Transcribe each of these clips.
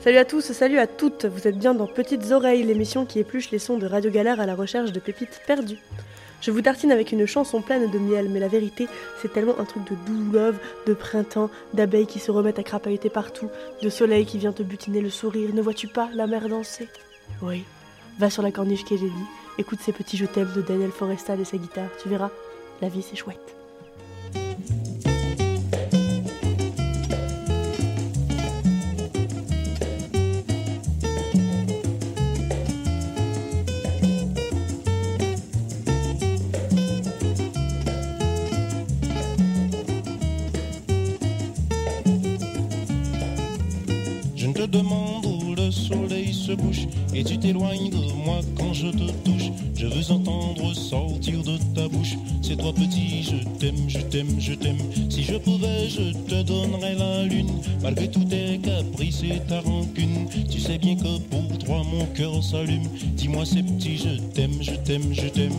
Salut à tous, salut à toutes, vous êtes bien dans Petites Oreilles, l'émission qui épluche les sons de Radio Galère à la recherche de pépites perdues. Je vous tartine avec une chanson pleine de miel, mais la vérité, c'est tellement un truc de doux love, de printemps, d'abeilles qui se remettent à crapahuter partout, de soleil qui vient te butiner le sourire. Ne vois-tu pas la mer danser? Oui. Va sur la corniche dit, écoute ces petits je t'aime de Daniel Forestal et sa guitare, tu verras, la vie c'est chouette. Et tu t'éloignes de moi quand je te touche. Je veux entendre sortir de ta bouche. C'est toi petit, je t'aime, je t'aime, je t'aime. Si je pouvais, je te donnerais la lune. Malgré tous tes caprices et ta rancune, tu sais bien que pour toi mon cœur s'allume. Dis-moi c'est petit, je t'aime, je t'aime, je t'aime.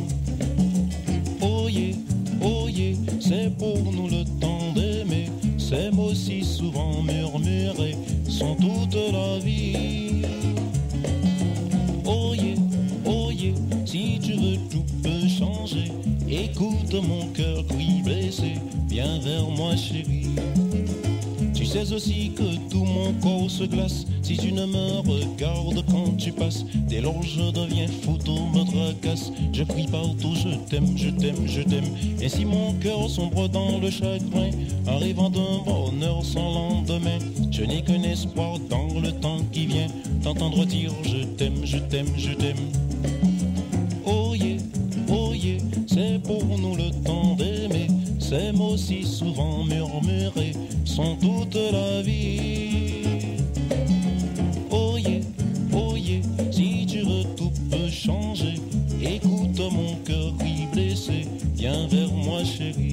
Oh yeah, oh yeah, c'est pour nous le temps d'aimer. Ces mots si souvent murmurés sont toute la vie. Écoute mon cœur qui blessé, viens vers moi chérie. Tu sais aussi que tout mon corps se glace si tu ne me regardes quand tu passes. Dès lors je deviens fou, tout me tracasse. Je crie partout, je t'aime, je t'aime, je t'aime. Et si mon cœur sombre dans le chagrin, arrivant d'un bonheur sans lendemain, je n'ai qu'un espoir dans le temps qui vient d'entendre dire je t'aime, je t'aime, je t'aime. C'est pour nous le temps d'aimer. Ces mots si souvent murmurés sont toute la vie. Oh yeah, oh si tu veux tout peut changer. Écoute mon cœur qui blessé, viens vers moi chérie.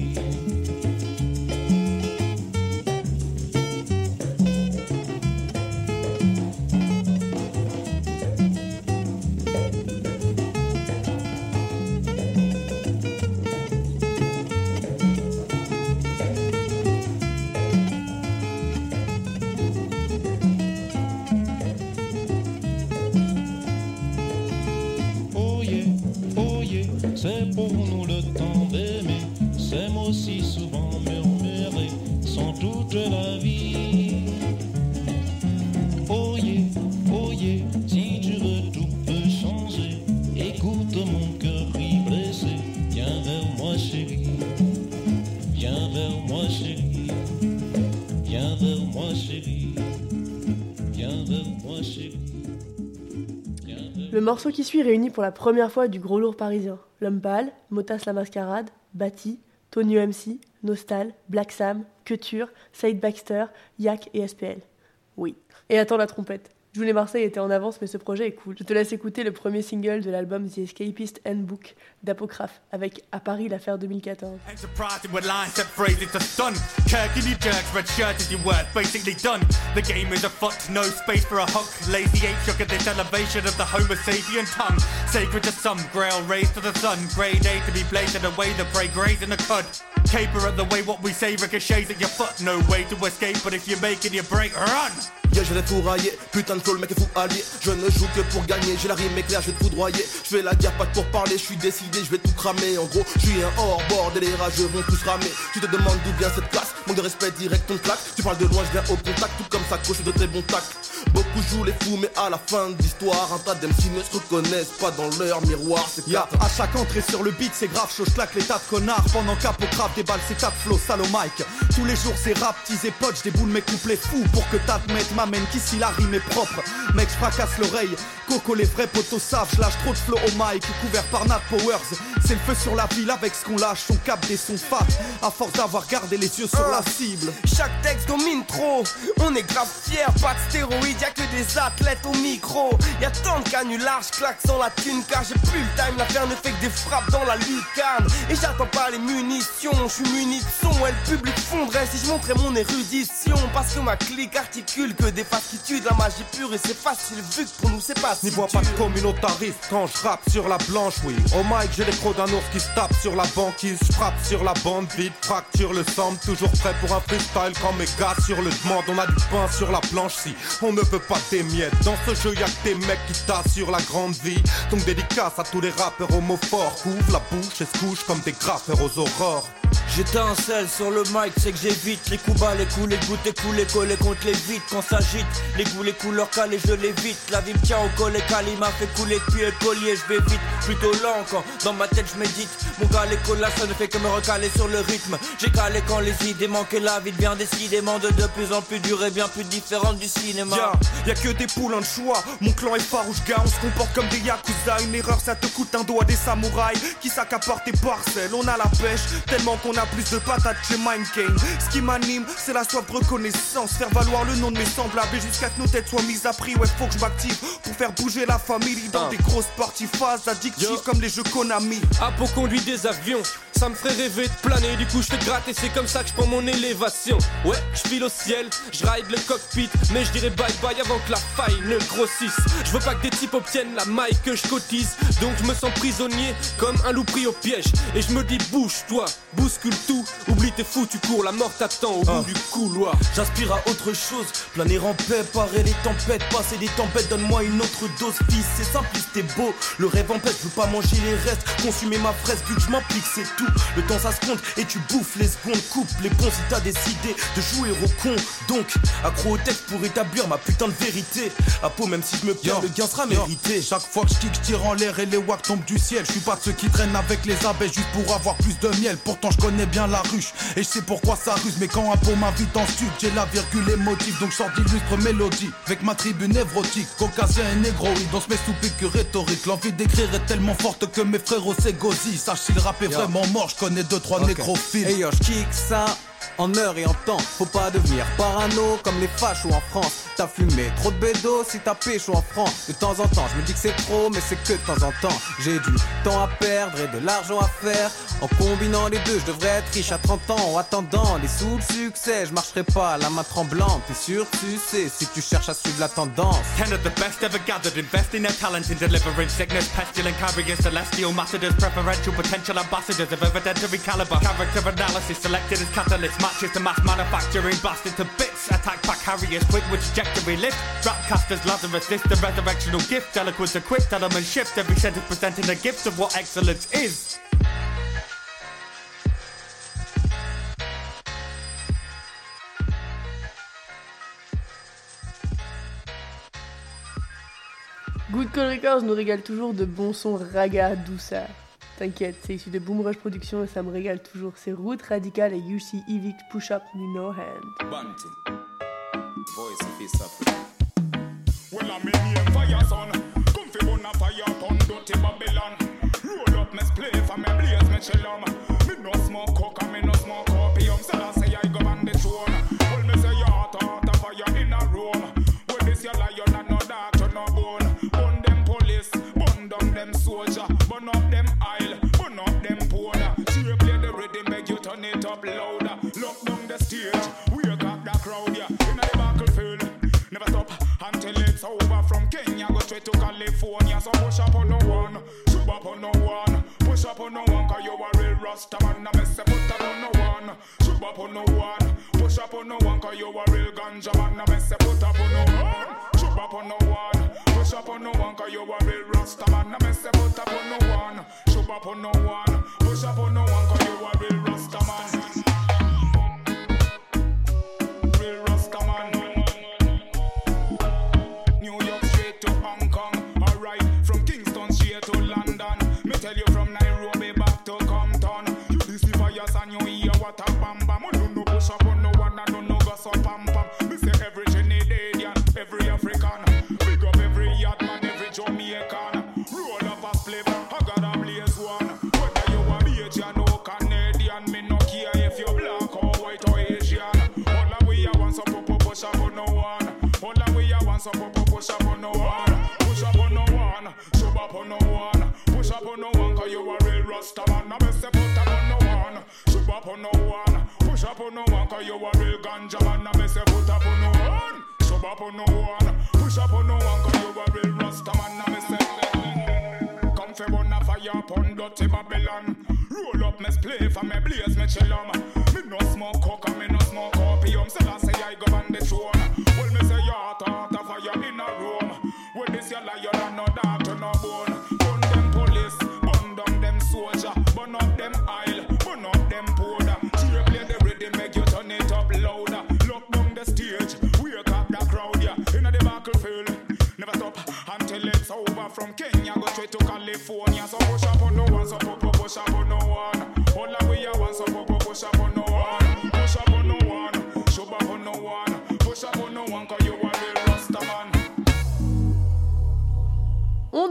Morceau qui suit réunit pour la première fois du gros lourd parisien. L'homme pâle, Motas la mascarade, Bati, Tonio MC, Nostal, Black Sam, Couture, Saïd Baxter, Yak et SPL. Oui. Et attends la trompette. Jules et Marseille étaient en avance, mais ce projet est cool. Je te laisse écouter le premier single de l'album The Escapist Handbook d'Apocryphe avec À Paris l'affaire 2014. Ain't surprising when lines set phrase it's a stun. Kirk in your jerks, red shirt is your word, basically done? The game is a fucked, no space for a hunk. Lazy ape shook at this elevation of the Homo sapien tongue. Sacred to some, grail raised to the sun. Grade A to be bladed away, the prey graze in the cud. Caper at the way what we say ricochets at your foot. No way to escape, but if you're making your break, run! Yeah, je vais tout railler, putain de le mec est fou allié. Je ne joue que pour gagner, j'ai la rime éclair, je vais te foudroyer. Je fais la guerre, pas pour parler, je suis décidé, je vais tout cramer. En gros, je suis un hors bord et les rageux vont tous ramer. Tu te demandes d'où vient cette classe, manque de respect direct, ton claque. Tu parles de loin, je viens au contact, tout comme ça, coche de très bon tac. Beaucoup jouent les fous, mais à la fin de l'histoire, un tas d'MC ne se reconnaissent pas dans leur miroir. C'est Ya, à chaque entrée sur le beat, c'est grave, chaud, claque les tas de connards. Pendant qu'apo craft déballe ses tas de flow, sale au mic. Tous les jours, c'est rap, teasé, poche, des boules, mes couplets fous. Pour que t'admettes, m'amène qu'ici la rime est propre. Mec, je fracasse l'oreille. Coco, les vrais potos savent, lâche trop de flow au mic. Couvert par Nat Powers. C'est le feu sur la ville avec ce qu'on lâche. On capte des sons fat. À force d'avoir gardé les yeux sur la cible. Chaque texte domine trop, on est grave fiers, pas de stéroïdes, y'a que des athlètes au micro. Y'a tant de canulars, claque sans la thune car j'ai plus le time. L'affaire ne fait que des frappes dans la lucarne. Et j'attends pas les munitions, je suis muni de son. Le public fondrait si je montrais mon érudition. Parce que ma clique articule que des factitudes. La magie pure et c'est facile vu que pour nous c'est pas si N'y vois pas de communautariste quand je rappe sur la blanche, oui. Au mic, j'ai les crocs d'un ours qui se tape sur la banquise. Je frappe sur la bande vide, fracture le sample. Toujours prêt pour un freestyle quand mes gars sur le demande. On a du pain sur la planche si on ne veut pas des miettes. Dans ce jeu, y'a que des mecs qui t'assurent la grande vie. Donc dédicace à tous les rappeurs homophores. Couvre la bouche et se couche comme des graffeurs aux aurores. J'étincelle sur le mic, c'est que j'évite les coups bas, les coups, les gouttes, les coups, les contre les vitres quand s'agite. Les goûts, les couleurs calées, je l'évite. La vie me tient au collet, cali m'a fait couler depuis le collier, je vais vite, plutôt lent quand dans ma tête je médite. Mon gars, les colas, ça ne fait que me recaler sur le rythme. J'ai calé quand les idées manquaient, la vie devient décidément de de plus en plus dure bien plus différente du cinéma. Ya, y a que des poules de choix. Mon clan est farouche, gars. On se comporte comme des yakuza. Une erreur, ça te coûte un doigt des samouraïs qui s'accaparent tes parcelles. On a la pêche, tellement qu'on a plus de patates chez Mindgame. Ce qui m'anime, c'est la soif de reconnaissance. Faire valoir le nom de mes semblables et jusqu'à que nos têtes soient mises à prix. Ouais, faut que je m'active pour faire bouger la famille dans Ah. des grosses parties phases addictives Yo. comme les jeux Konami. Apo conduit des avions, ça me ferait rêver de planer. Du coup, je fais gratter, c'est comme ça que je prends mon élévation. Ouais, je file au ciel, je ride le cockpit, mais je dirais bye bye avant que la faille ne grossisse. Je veux pas que des types obtiennent la maille que je cotise, donc je me sens prisonnier comme un loup pris au piège. Et je me dis, bouge-toi, bouscule tout, oublie tes fous, tu cours, la mort t'attend au bout du couloir. J'aspire à autre chose, planer en paix, parer les tempêtes, passer des tempêtes, donne-moi une autre dose, fils, c'est simpliste et beau. Le rêve en paix, je veux pas manger les restes, consumer ma fraise, vu que je m'implique, c'est tout. Le temps ça se compte et tu bouffes les secondes, coupe les ponts si t'as décidé de jouer au con. Donc, accro au texte pour établir ma putain de vérité. À peau, même si je me perds, le gain sera mérité. Chaque fois que je kick, je tire en l'air et les wacks tombent du ciel. Je suis pas de ceux qui traînent avec les abeilles juste pour avoir plus de miel. Pourtant, je connais bien la ruche et je sais pourquoi ça ruse. Mais quand un pot m'invite en sud, j'ai la virgule émotive. Donc, je sors d'illustre mélodie avec ma tribu névrotique. Caucasien et négroïde, on se met sous pique rhétorique. L'envie d'écrire est tellement forte que mes frérots s'égosillent. Sache si le rap est vraiment mort, je connais deux, trois nécrophiles. Et yo, kick ça en heure et en temps. Faut pas devenir parano comme les fachos en France. T'as fumé trop de bédo si t'as pécho en France. De temps en temps, je me dis que c'est trop, mais c'est que de temps en temps. J'ai du temps à perdre et de l'argent à faire. En combinant les deux, je devrais être riche à 30 ans. En attendant les sous le succès, je marcherai pas la main tremblante. T'es sûr, tu sais, si tu cherches à suivre la tendance. Ten of the best ever gathered, investing their talent in delivering sickness, pestilent carriers, celestial ambassadors, preferential potential ambassadors of evidentiary caliber. Character analysis selected as catalyst, matches to mass manufacturing, blasted to bits. Attack pack carriers, quick with trajectory lift. Rapcasters, Lazarus, this the resurrectional gift. Eloquence equipped, element shift. Every sentence presenting the gift of what excellence is. Good Call Records nous régale toujours de bons sons raga douceur. T'inquiète, c'est issu de Boom Rush Productions et ça me régale toujours. C'est Route Radical et UC Evict Push Up You No Hand. Voice of East Africa. Well, I'm in here fire, son. Come fi burn a fire upon dirty Babylon. Roll up me spliff and me blaze me chillum. Me no smoke coke and me no smoke opium. So I say I go on the throne. Well, me say your heart, of fire in a room. Well, this your lion and no doctor, no bone. Burn them police, burn down them soldier. Burn up them aisle, burn up them border. She play the rhythm, make you turn it up louder. To California, so push up on no one, shoot up on no one, push up on no one, cause you a real rasta man. I mess put up on no one, shoot up on no one, up on no one. Push up on no one, cause you a real rasta man. Now me say, come fi one a fire upon dirty Babylon. Roll up me play for me blaze me chillum. Me no smoke coke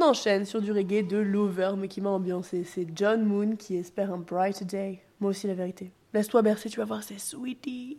enchaîne sur du reggae de Lover, mais qui m'a ambiancé. C'est John Moon qui espère un bright day. Moi aussi, la vérité. Laisse-toi bercer, tu vas voir, c'est sweetie.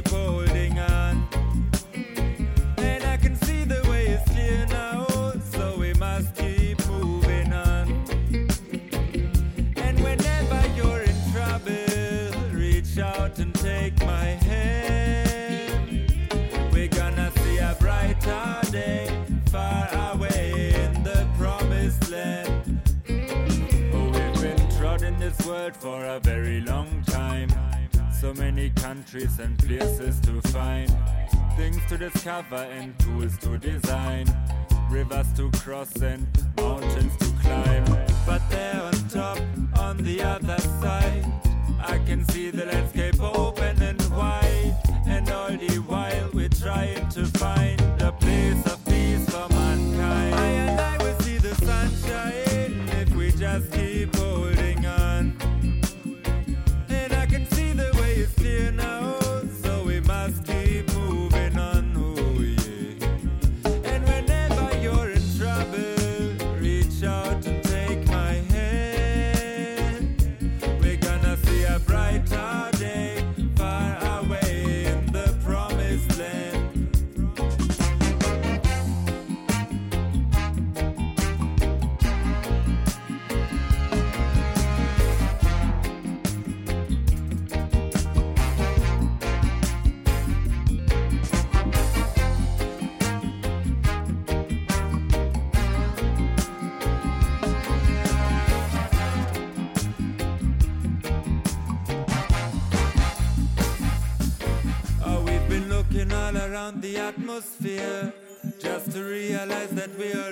world for a very long time. So many countries and places to find, things to discover and tools to design, rivers to cross and mountains to climb. But there on top, on the other side, I can see the landscape open and wide, and all the while we're trying to find a place of peace for mankind. I and I will see the sunshine if we just keep on. realize that we are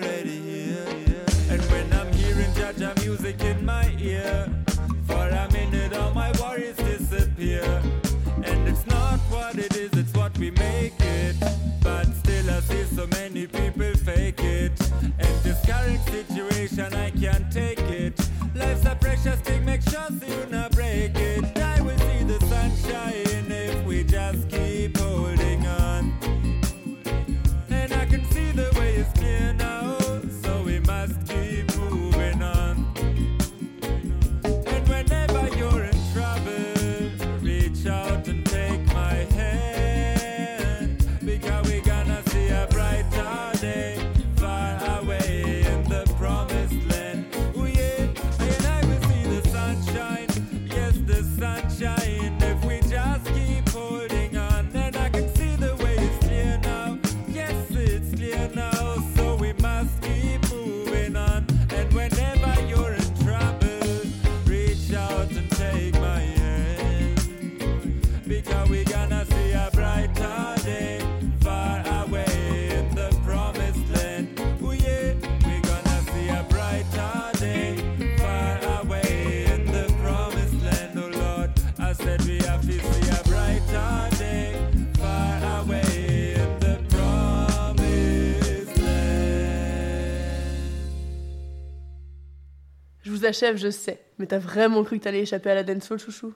Je vous achève, je sais. Mais t'as vraiment cru que t'allais échapper à la dancehall, chouchou?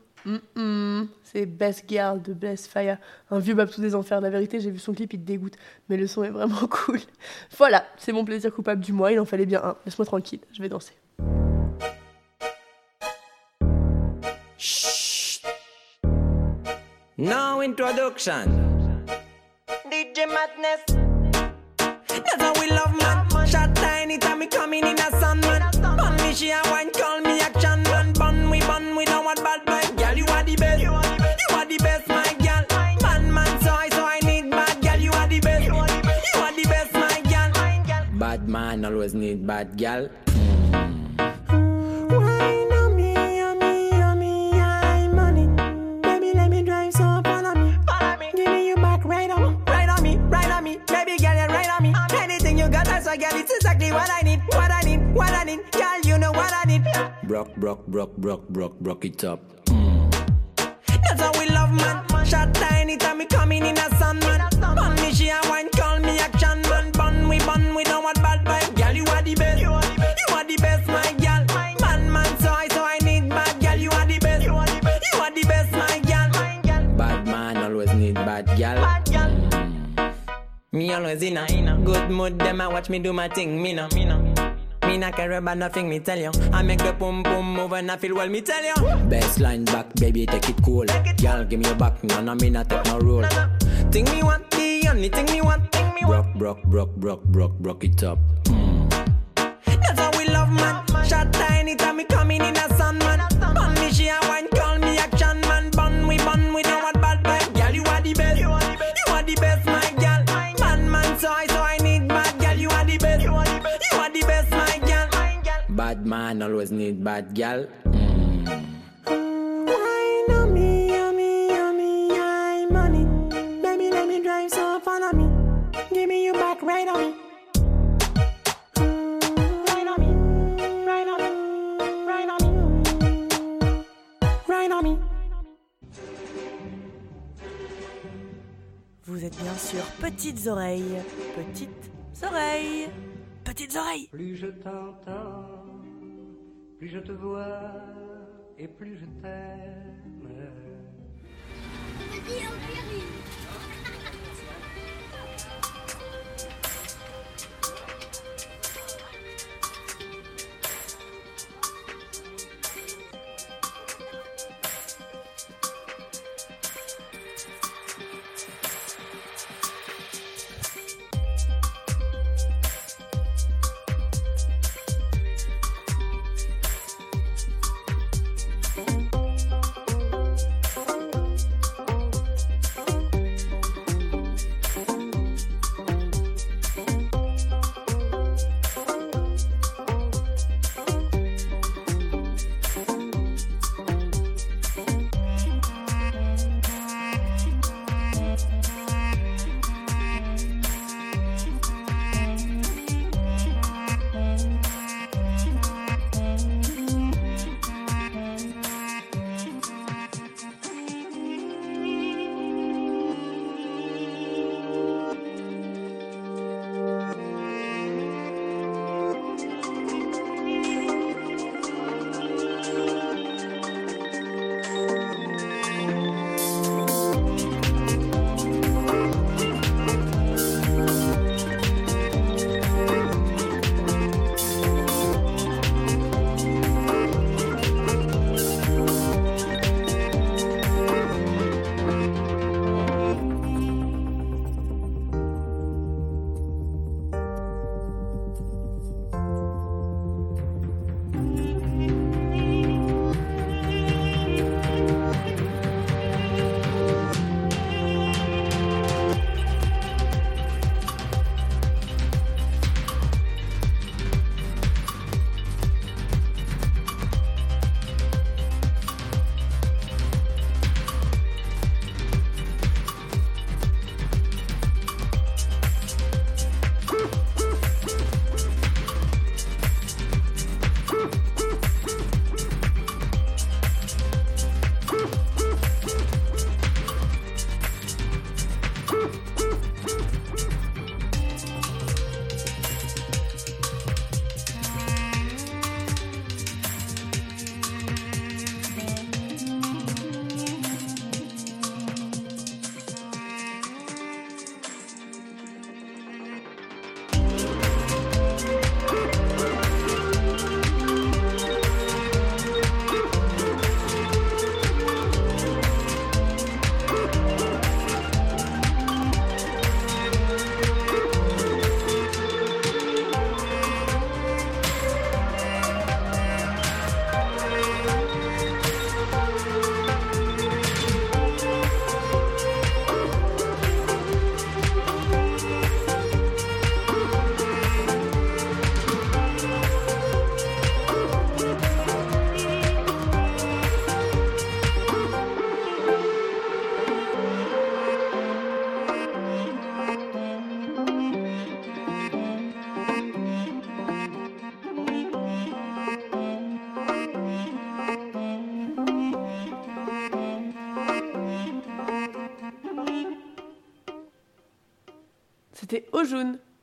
C'est Best Girl de Best Fire. Un vieux babtou des enfers. La vérité, j'ai vu son clip, il te dégoûte. Mais le son est vraiment cool. Voilà, c'est mon plaisir coupable du mois. Il en fallait bien un. Laisse-moi tranquille, je vais danser. No introduction. DJ Madness. That's how we love man. Shot tiny time me coming in she a wine call me action man. Bun we bun we don't want bad vibe. Girl you are the best. You are the best my girl. Man man so I so I need bad girl. You are the best. You are the best my girl. Bad man always need bad girl. Wine need. Brock, brock, brock, brock, brock, brock it up. That's how we love, man. Shot tiny time me coming in a sun, man. Bun me, she a wine, call me action, man. Bun we, bun we, don't want bad vibe. Girl, you are the best. You are the best, my girl. Man, man, so I, so I need bad girl. You are the best. You are the best, my girl. Bad man always need bad girl. Me always in a, in a good mood. Them a watch me do my thing. Me no, me no. Me not care about nothing, me tell you. I make the pum pum move and I feel well, me tell you. Best line back, baby, take it cool. Girl, give me your back, no, no, me not take no rule. Think me want the only thing me want. Think me want. Brock, brock, brock, brock, brock, brock it up. Mm. That's how we love, man. Shot tiny man always need bad girl. Wine on me, on me, on me, I'm on it. Baby, let me drive, so follow me. Give me your back, right on me. Right on me, right on me, right on me, right on me. Vous êtes bien sûr petites oreilles. Petites oreilles. Petites oreilles. Plus je t'entends, plus je te vois et plus je t'aime.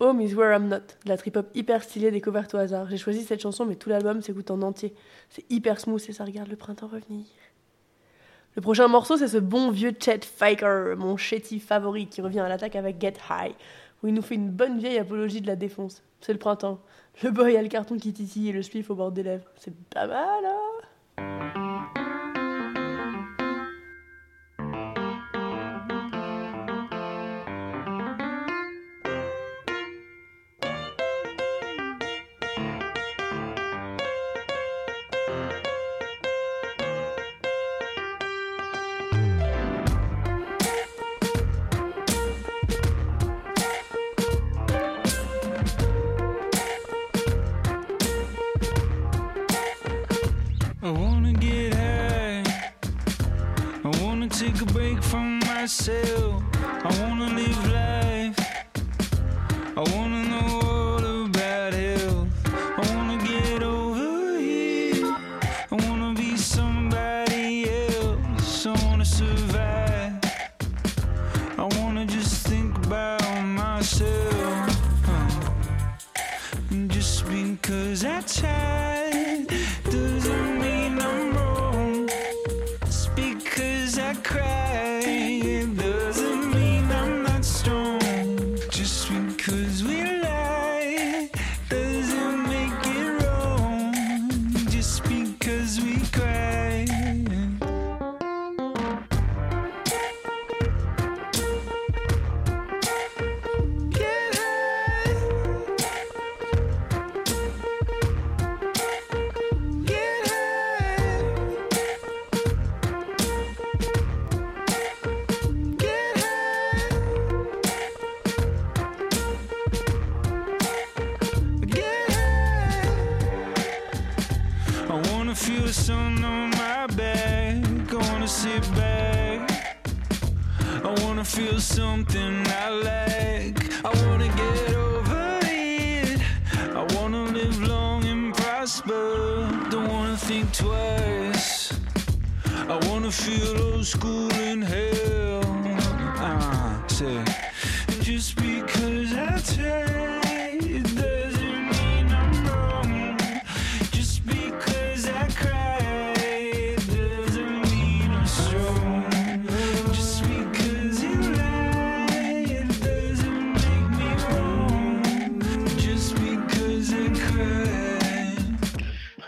Home is Where I'm Not, de la trip-hop hyper stylée découverte au hasard. J'ai choisi cette chanson, mais tout l'album s'écoute en entier. C'est hyper smooth et ça regarde le printemps revenir. Le prochain morceau, c'est ce bon vieux Chet Faker, mon chétif favori, qui revient à l'attaque avec Get High, où il nous fait une bonne vieille apologie de la défonce. C'est le printemps. Le boy a le carton qui titille et le spliff au bord des lèvres. C'est pas mal, hein? Myself. I wanna live life.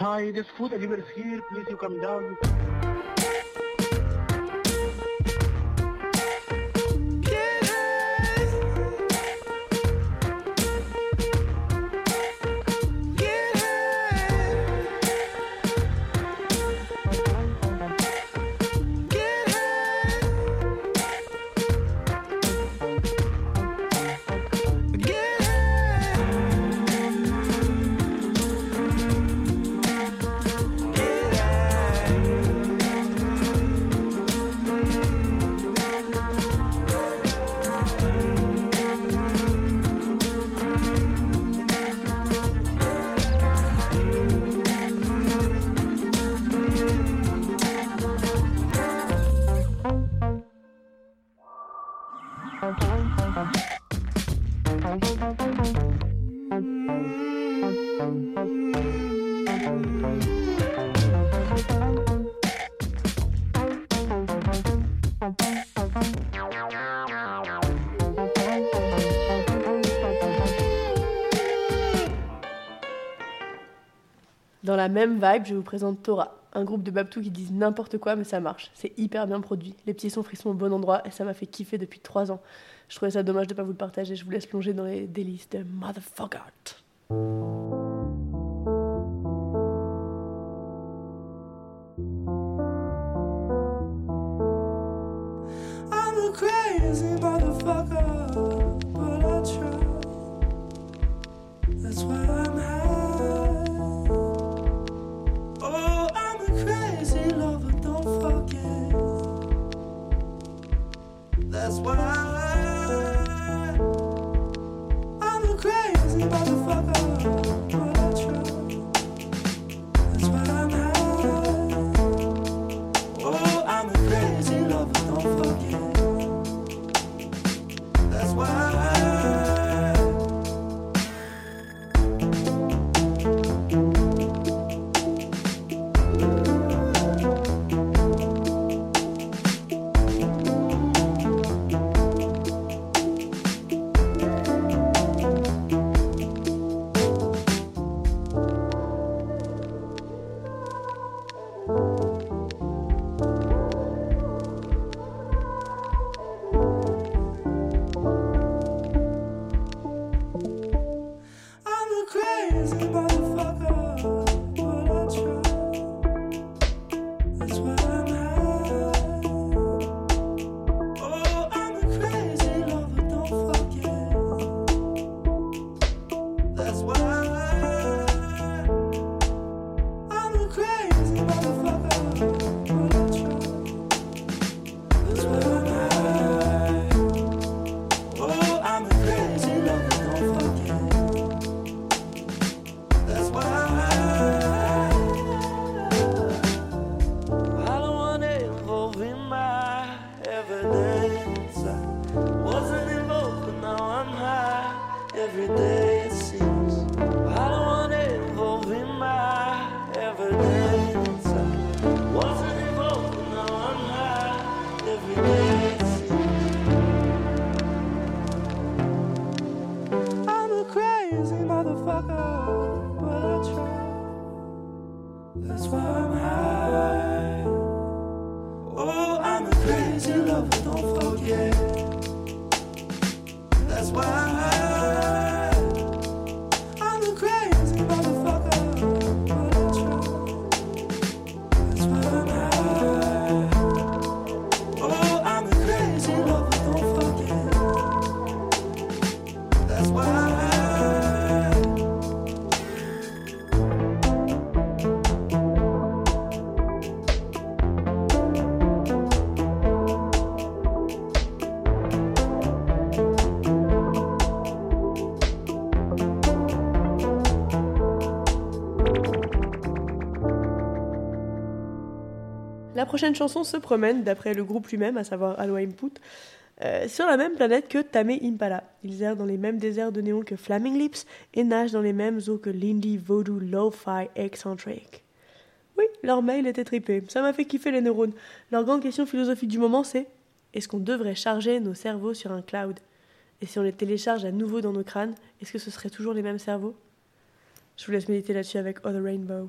Hi, this food delivery is here. Please, you come down. La même vibe, je vous présente Tora, un groupe de babtou qui disent n'importe quoi, mais ça marche. C'est hyper bien produit. Les petits sons frissons au bon endroit et ça m'a fait kiffer depuis 3 ans. Je trouvais ça dommage de pas vous le partager. Je vous laisse plonger dans les délices de Motherfucker. Chanson se promène, d'après le groupe lui-même, à savoir Aloha Input, euh, sur la même planète que Tame Impala. Ils errent dans les mêmes déserts de néon que Flaming Lips et nagent dans les mêmes eaux que l'indie voodoo lo-fi eccentric. Oui, leur mail était tripé. Ça m'a fait kiffer les neurones. Leur grande question philosophique du moment, c'est est-ce qu'on devrait charger nos cerveaux sur un cloud? Et si on les télécharge à nouveau dans nos crânes, est-ce que ce serait toujours les mêmes cerveaux? Je vous laisse méditer là-dessus avec Other Rainbow.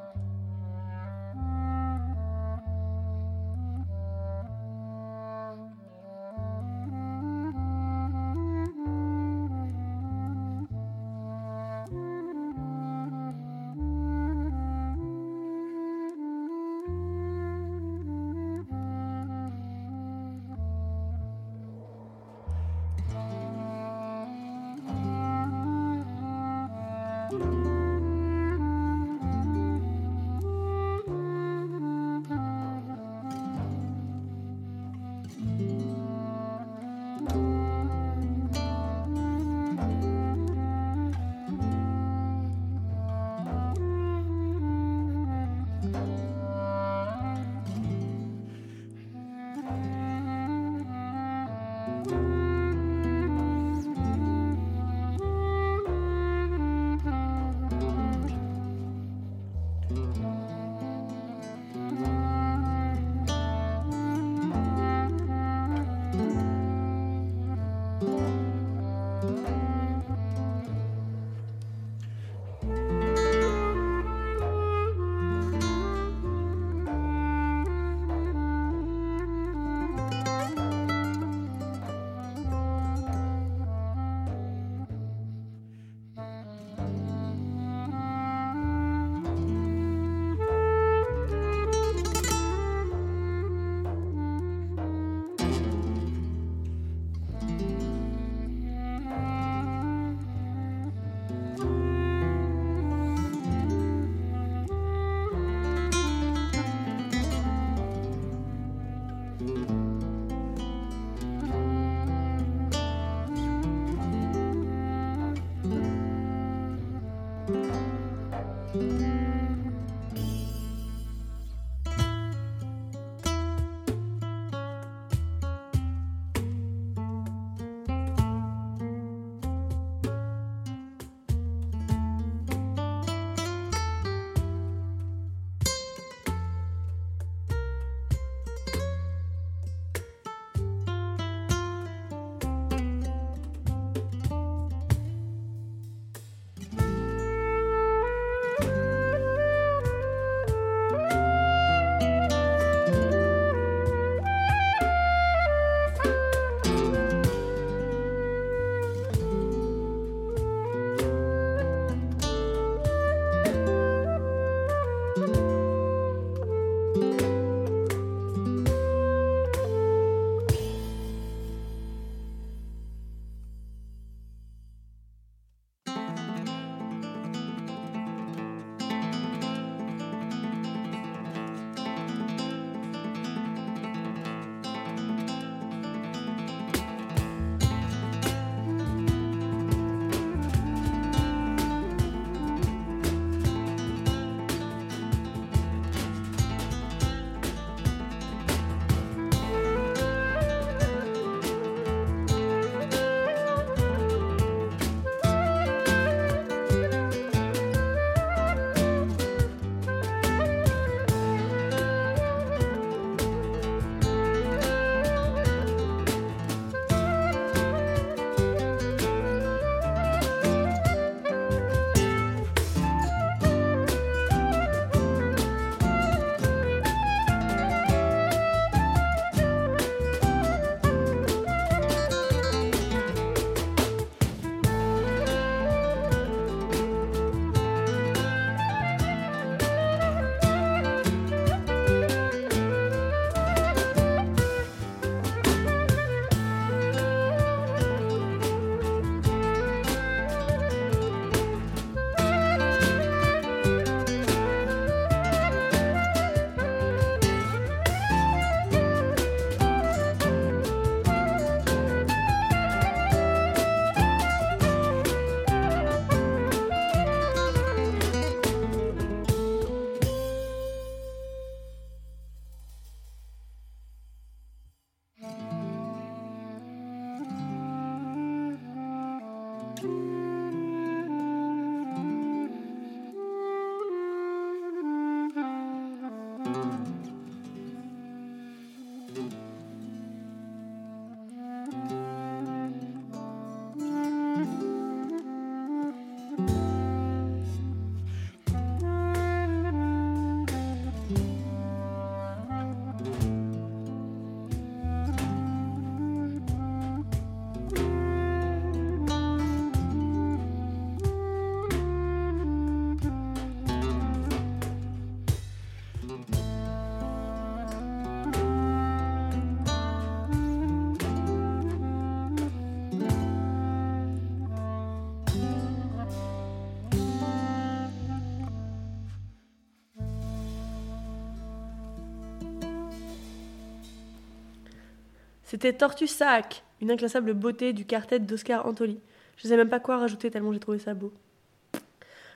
C'était Tortue Sac, une inclassable beauté du quartet d'Oscar Antoli. Je sais même pas quoi rajouter tellement j'ai trouvé ça beau.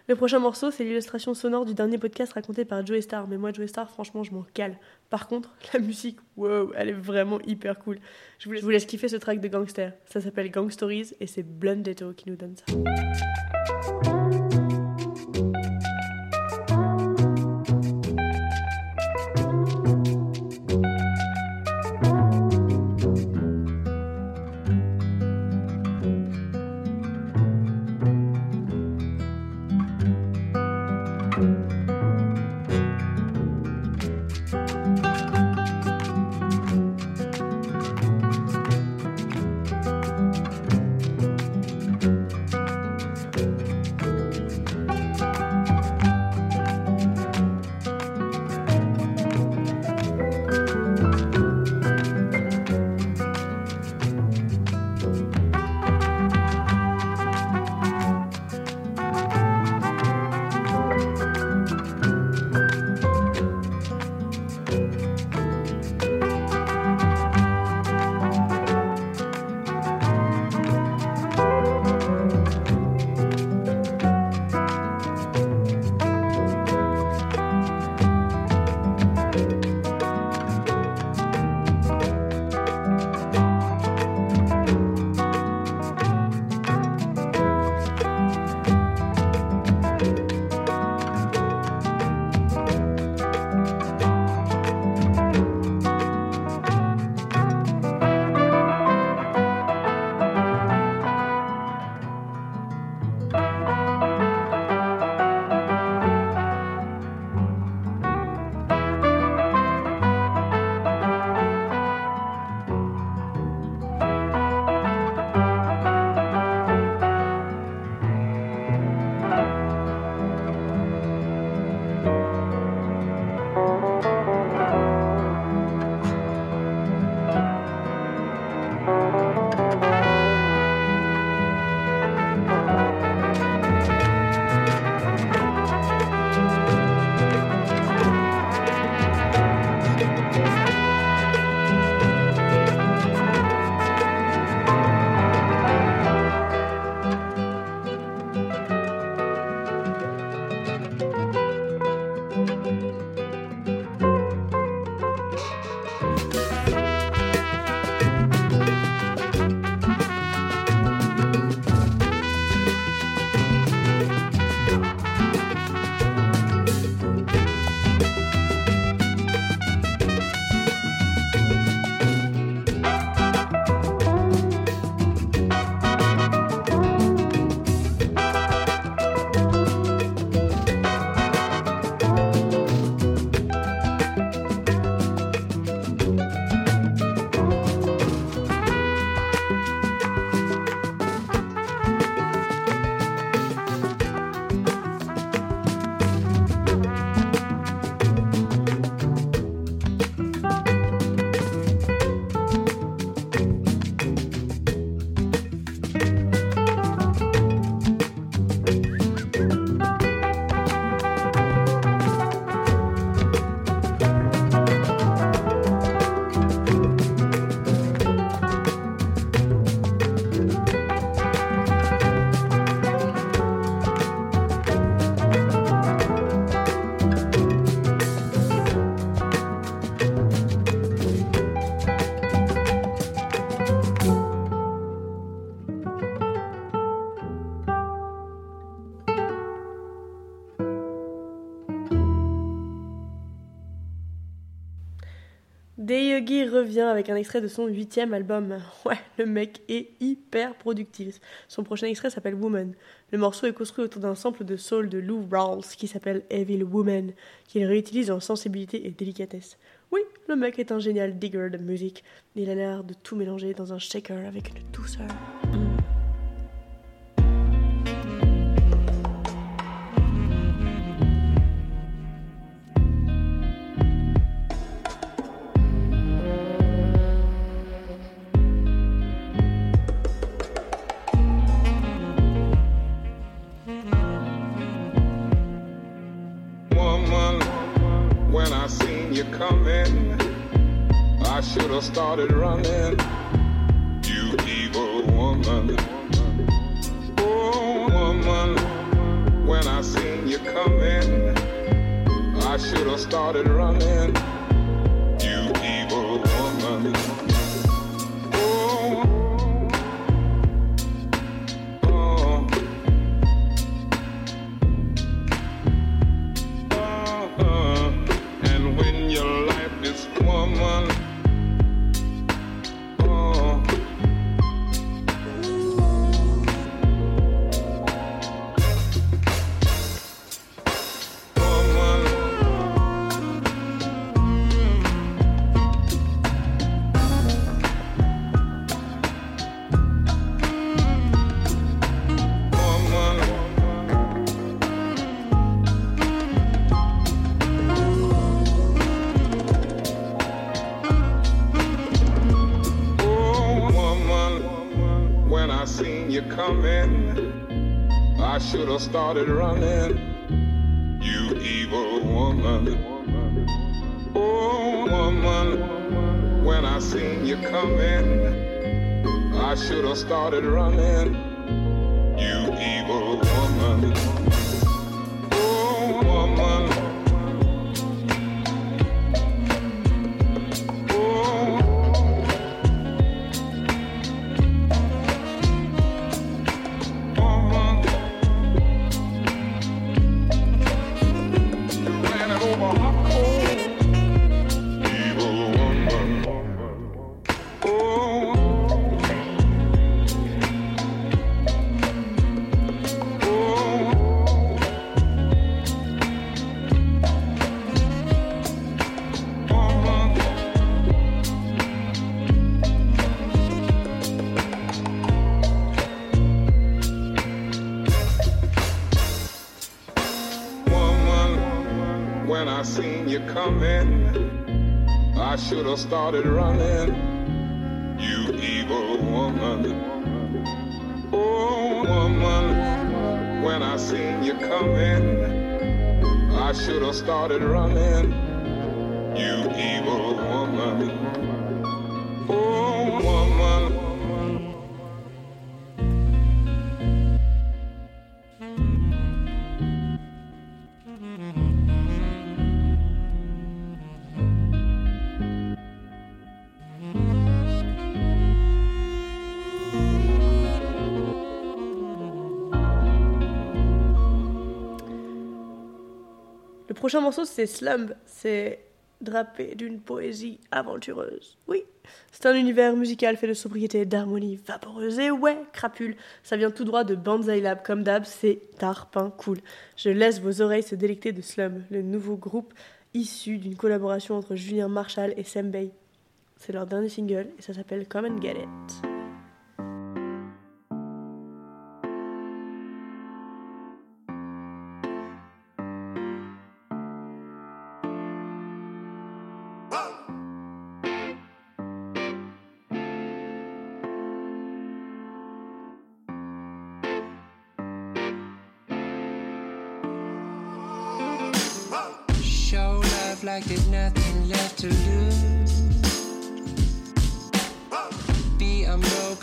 Le prochain morceau, c'est l'illustration sonore du dernier podcast raconté par Joey Star. Mais moi, Joey Star, franchement, je m'en cale. Par contre, la musique, wow, elle est vraiment hyper cool. Je vous laisse, je vous laisse kiffer ce track de Gangster. Ça s'appelle Gang Stories et c'est Blundetto qui nous donne ça. Avec un extrait de son huitième album. Ouais, le mec est hyper productif. Son prochain extrait s'appelle Woman. Le morceau est construit autour d'un sample de soul de Lou Rawls qui s'appelle Evil Woman, qu'il réutilise en sensibilité et délicatesse. Oui, le mec est un génial digger de musique. Il a l'air de tout mélanger dans un shaker avec une douceur. woman. You coming, I should have started running. You evil woman. Oh, woman. When I seen you coming, I should have started running. Started running. You evil woman. Oh woman, when I seen you coming, I should have started running. Started prochain morceau, c'est Slumb. C'est drapé d'une poésie aventureuse. Oui, c'est un univers musical fait de sobriété, d'harmonie vaporeuse. Et ouais, crapule, ça vient tout droit de Banzai Lab. Comme d'hab, c'est tarpin cool. Je laisse vos oreilles se délecter de Slum, le nouveau groupe issu d'une collaboration entre Julien Marshall et Sembei. C'est leur dernier single et ça s'appelle Come and Get It.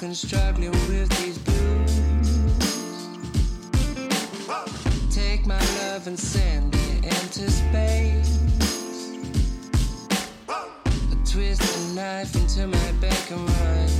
Unbroken, struggling with these blues. Take my love and send it into space. Twist a knife into my back and run.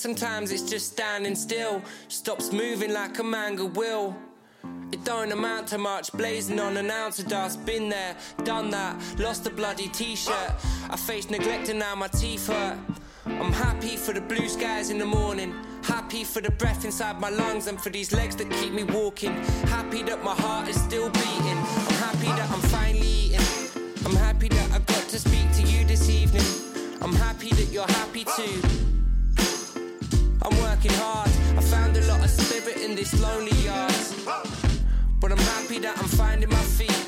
Sometimes it's just standing still. Stops moving like a manga will. It don't amount to much, blazing on an ounce of dust. Been there, done that, lost a bloody t shirt. I face neglect and now my teeth hurt. I'm happy for the blue skies in the morning. Happy for the breath inside my lungs and for these legs that keep me walking. Happy that my heart is still beating. I'm happy that I'm finally eating. I'm happy that I got to speak to you this evening. I'm happy that you're happy too. I'm working hard. I found a lot of spirit in this lonely yard. But I'm happy that I'm finding my feet.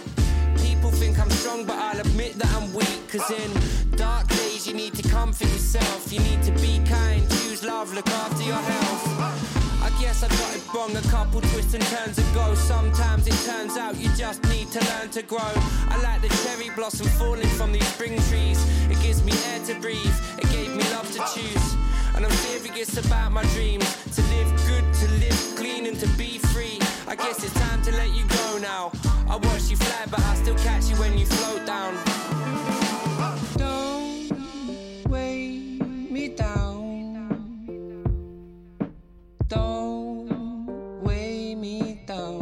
People think I'm strong, but I'll admit that I'm weak. Cause in dark days, you need to comfort yourself. You need to be kind, choose love, look after your health. I guess I got it wrong a couple twists and turns ago. Sometimes it turns out you just need to learn to grow. I like the cherry blossom falling from these spring trees. It gives me air to breathe, it gave me love to choose. And I'm serious about my dreams to live good, to live clean, and to be free. I guess it's time to let you go now. I watch you fly, but I still catch you when you float down. Don't weigh me down. Don't weigh me down.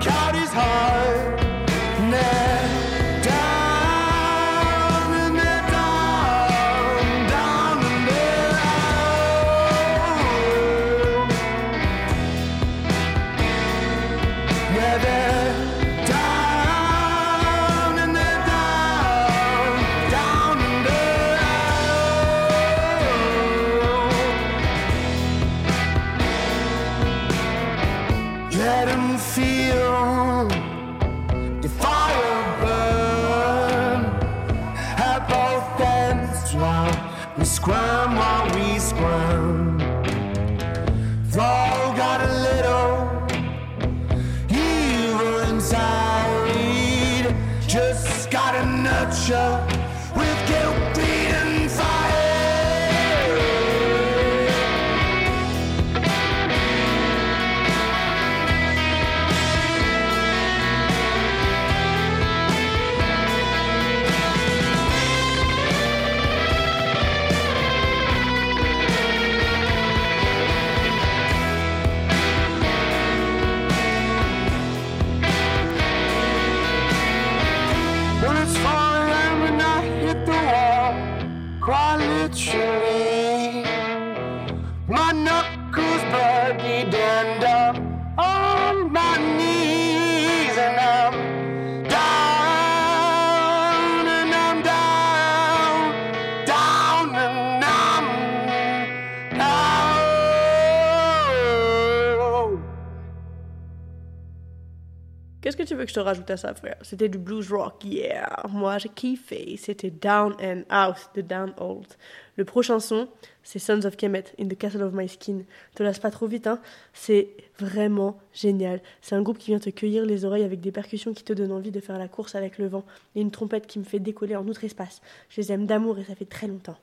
county's heart. Je te rajoute à ça, frère C'était du blues rock, yeah Moi, j'ai kiffé. C'était Down and Out de Down Old. Le prochain son, c'est Sons of Kemet, In the Castle of My Skin. Te lasse pas trop vite, hein C'est vraiment génial. C'est un groupe qui vient te cueillir les oreilles avec des percussions qui te donnent envie de faire la course avec le vent et une trompette qui me fait décoller en outre espace. Je les aime d'amour et ça fait très longtemps.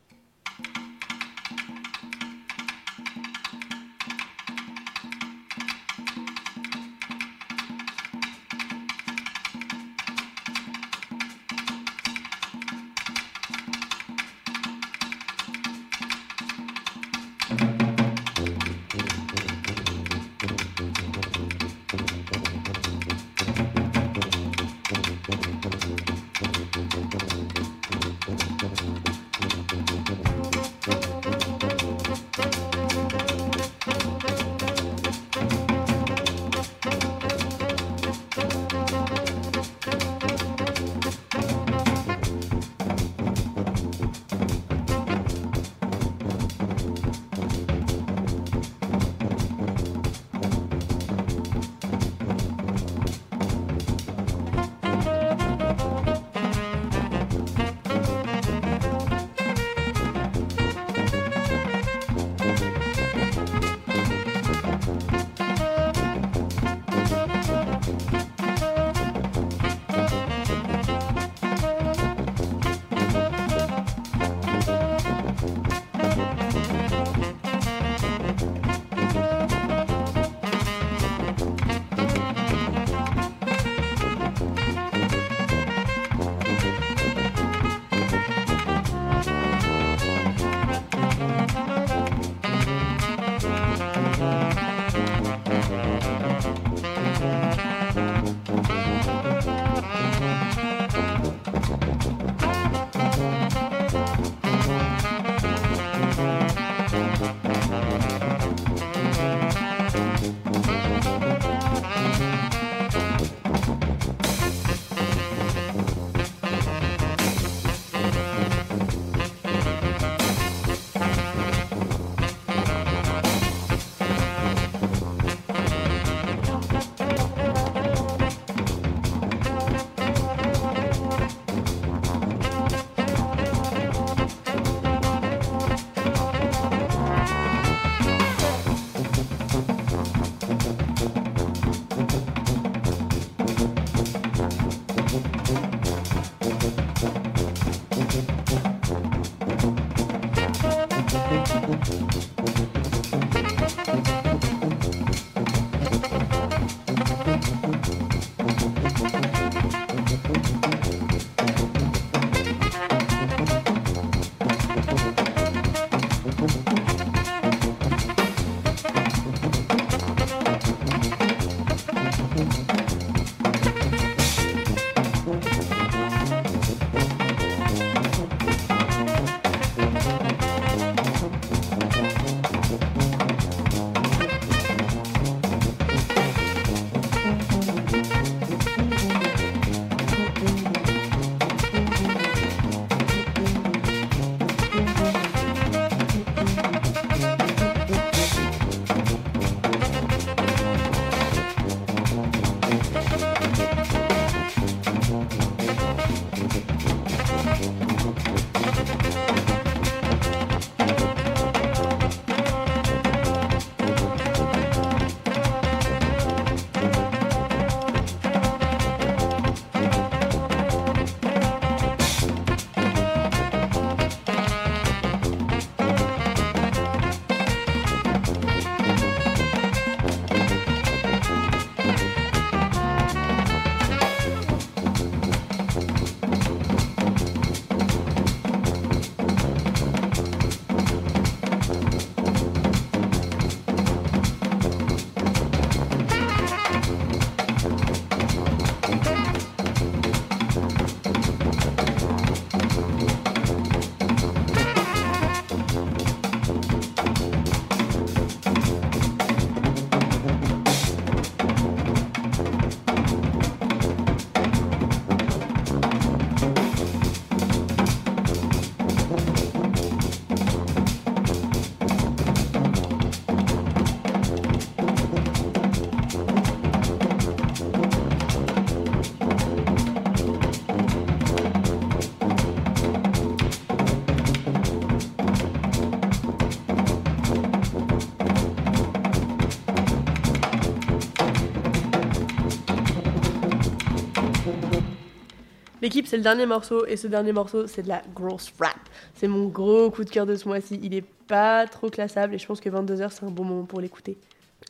L'équipe, c'est le dernier morceau, et ce dernier morceau, c'est de la grosse rap. C'est mon gros coup de cœur de ce mois-ci. Il est pas trop classable, et je pense que 22h, c'est un bon moment pour l'écouter.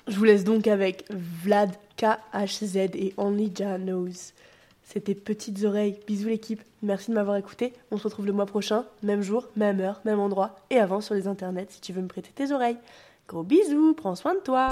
Je vous laisse donc avec Vlad KHZ et Only Jah Knows. C'était Petites Oreilles. Bisous l'équipe. Merci de m'avoir écouté. On se retrouve le mois prochain, même jour, même heure, même endroit, et avant sur les internets si tu veux me prêter tes oreilles. Gros bisous, prends soin de toi.